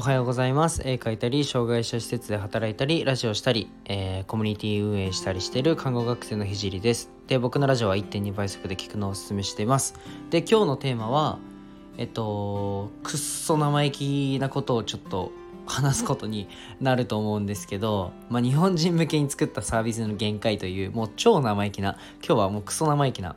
おはようございます。絵描いたり障害者施設で働いたりラジオしたり、えー、コミュニティ運営したりしている看護学生のひじりです。で僕のラジオは1.2倍速で聞くのをおすすめしています。で今日のテーマはえっとくっそ生意気なことをちょっと話すことになると思うんですけど、まあ、日本人向けに作ったサービスの限界というもう超生意気な今日はもうクソ生意気な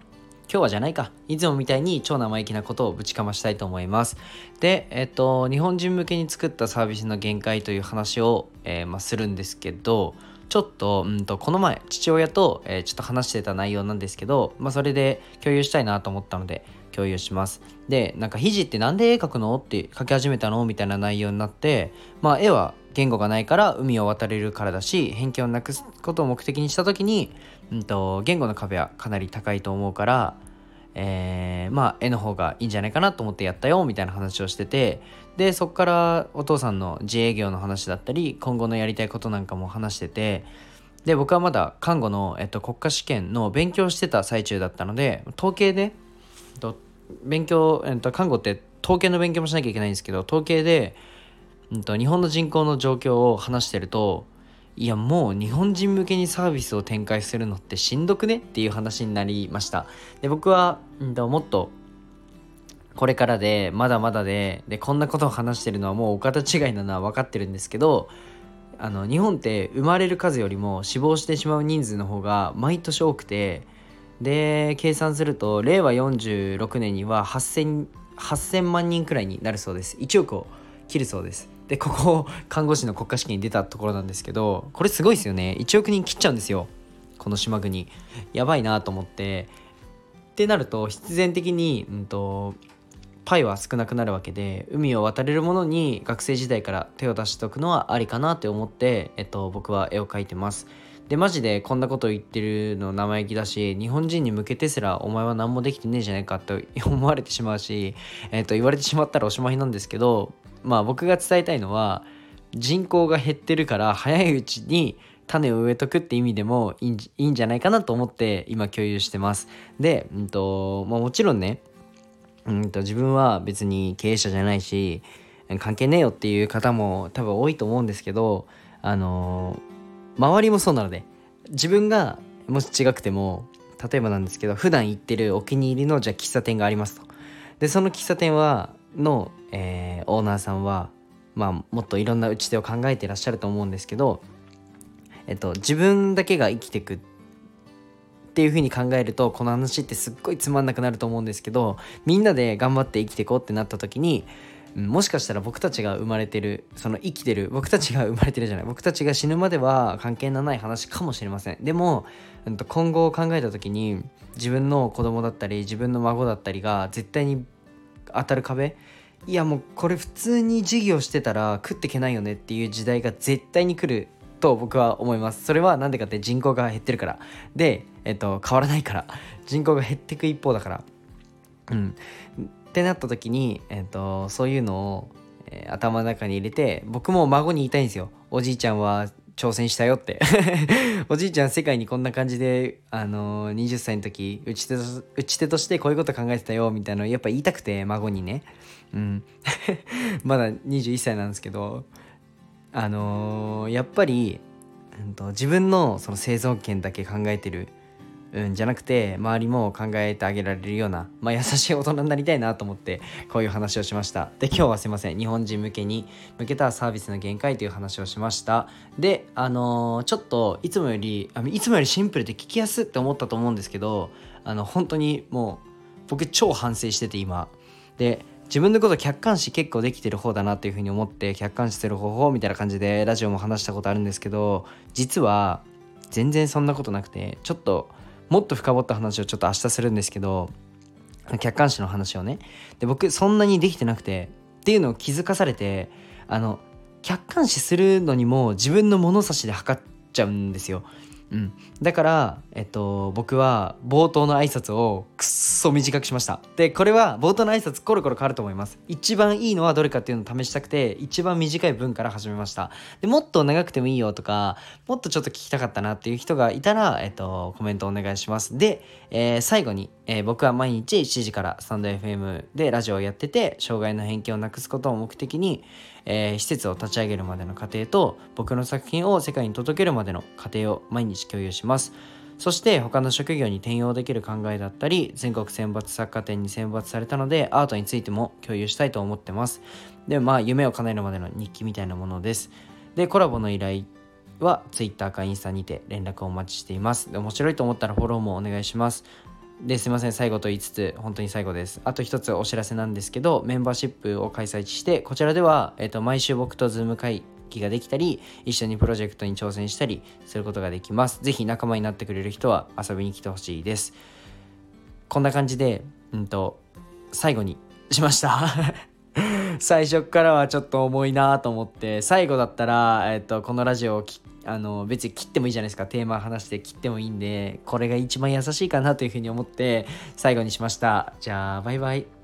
今日はじゃないか。いつもみたいに超生意気なことをぶちかましたいと思います。で、えっと、日本人向けに作ったサービスの限界という話を、えー、ま、するんですけど、ちょっと、うんと、この前、父親と、えー、ちょっと話してた内容なんですけど、まあ、それで共有したいなと思ったので、共有します。で、なんか、ひじってなんで絵描くのって描き始めたの？みたいな内容になって、まあ、絵は言語がないから海を渡れるからだし偏見をなくすことを目的にした時に、うんと、言語の壁はかなり高いと思うから、えー、まあ絵の方がいいんじゃないかなと思ってやったよみたいな話をしててでそこからお父さんの自営業の話だったり今後のやりたいことなんかも話しててで僕はまだ看護の、えっと、国家試験の勉強してた最中だったので統計で、えっと、勉強、えっと、看護って統計の勉強もしなきゃいけないんですけど統計で、えっと、日本の人口の状況を話してるといやもう日本人向けにサービスを展開するのってしんどくね？っていう話になりました。で僕は、ん、もっとこれからでまだまだででこんなことを話してるのはもうお方違いなのは分かってるんですけどあの日本って生まれる数よりも死亡してしまう人数の方が毎年多くてで計算すると令和46年には 8000, 8000万人くらいになるそうです。1億を切るそうです。でここ看護師の国家試験に出たところなんですけどこれすごいですよね。1億人切っちゃうんですよ。この島国。やばいなと思って。ってなると必然的に、うんと、パイは少なくなるわけで海を渡れるものに学生時代から手を出しておくのはありかなって思って、えっと、僕は絵を描いてます。でマジでこんなこと言ってるの生意気だし日本人に向けてすらお前は何もできてねえじゃないかと 思われてしまうし、えっと、言われてしまったらおしまいなんですけどまあ僕が伝えたいのは人口が減ってるから早いうちに種を植えとくって意味でもいいいいんじゃないかなと思って今共有してます。で、うんとまあ、もちろんね、うんと自分は別に経営者じゃないし関係ねえよっていう方も多分多いと思うんですけどあの周りもそうなので自分がもし違くても例えばなんですけど普段行ってるお気に入りのじゃあ喫茶店がありますと。でその喫茶店はの、えー、オーナーさんは、まあ、もっといろんな打ち手を考えてらっしゃると思うんですけど、えっと、自分だけが生きてくっていうふうに考えるとこの話ってすっごいつまんなくなると思うんですけどみんなで頑張って生きていこうってなった時にもしかしたら僕たちが生まれてるその生きてる僕たちが生まれてるじゃない。僕たちが死ぬまでは関係のない話かもしれません。でも今後を考えた時に自分の子供だったり自分の孫だったりが絶対に当たる壁。いやもうこれ普通に授業してたら食ってけないよねっていう時代が絶対に来ると僕は思います。それは何でかって人口が減ってるから。で、えっと、変わらないから。人口が減っていく一方だから。うん。ってなった時に、えっと、そういうのを、えー、頭の中に入れて僕も孫に言いたいんですよ。おじいちゃんは挑戦したよって。おじいちゃん世界にこんな感じで、あのー、20歳の時打ち手と打ち手としてこういうこと考えてたよみたいなのやっぱ言いたくて孫にね。うん。まだ21歳なんですけどあのー、やっぱり、うんと、自分のその生存権だけ考えてるうん、じゃなくて周りも考えてあげられるような、まあ、優しい大人になりたいなと思ってこういう話をしました。で今日はすいません。日本人向けに向けたサービスの限界という話をしました。であのー、ちょっといつもよりあいつもよりシンプルで聞きやすって思ったと思うんですけどあの本当にもう僕超反省してて今。で自分のこと客観視結構できてる方だなっていうふうに思って客観視する方法みたいな感じでラジオも話したことあるんですけど実は全然そんなことなくてちょっともっと深掘った話をちょっと明日するんですけど客観視の話をね。で僕そんなにできてなくてっていうのを気づかされてあの客観視するのにも自分の物差しで測っちゃうんですよ。うん、だから、えっと、僕は冒頭の挨拶をくっそ短くしました。でこれは冒頭の挨拶コロコロ変わると思います。一番いいのはどれかっていうのを試したくて一番短い文から始めました。でもっと長くてもいいよとかもっとちょっと聞きたかったなっていう人がいたら、えっと、コメントお願いします。で、えー、最後に、えー、僕は毎日7時からスタンド FM でラジオをやってて障害の偏見をなくすことを目的に、えー、施設を立ち上げるまでの過程と僕の作品を世界に届けるまでの過程を毎日共有します。そして他の職業に転用できる考えだったり全国選抜作家展に選抜されたのでアートについても共有したいと思ってます。でまあ夢を叶えるまでの日記みたいなものです。でコラボの依頼は Twitter かインスタにて連絡をお待ちしています。で面白いと思ったらフォローもお願いします。ですいません最後と言いつつ本当に最後です。あと一つお知らせなんですけどメンバーシップを開催してこちらでは、えーと、毎週僕と Zoom 会議ができたり一緒にプロジェクトに挑戦したりすることができます。是非仲間になってくれる人は遊びに来てほしいです。こんな感じでうんと最後にしました。最初からはちょっと重いなと思って最後だったら、えーと、このラジオをあの別に切ってもいいじゃないですか。テーマ話して切ってもいいんでこれが一番優しいかなというふうに思って最後にしました。じゃあバイバイ。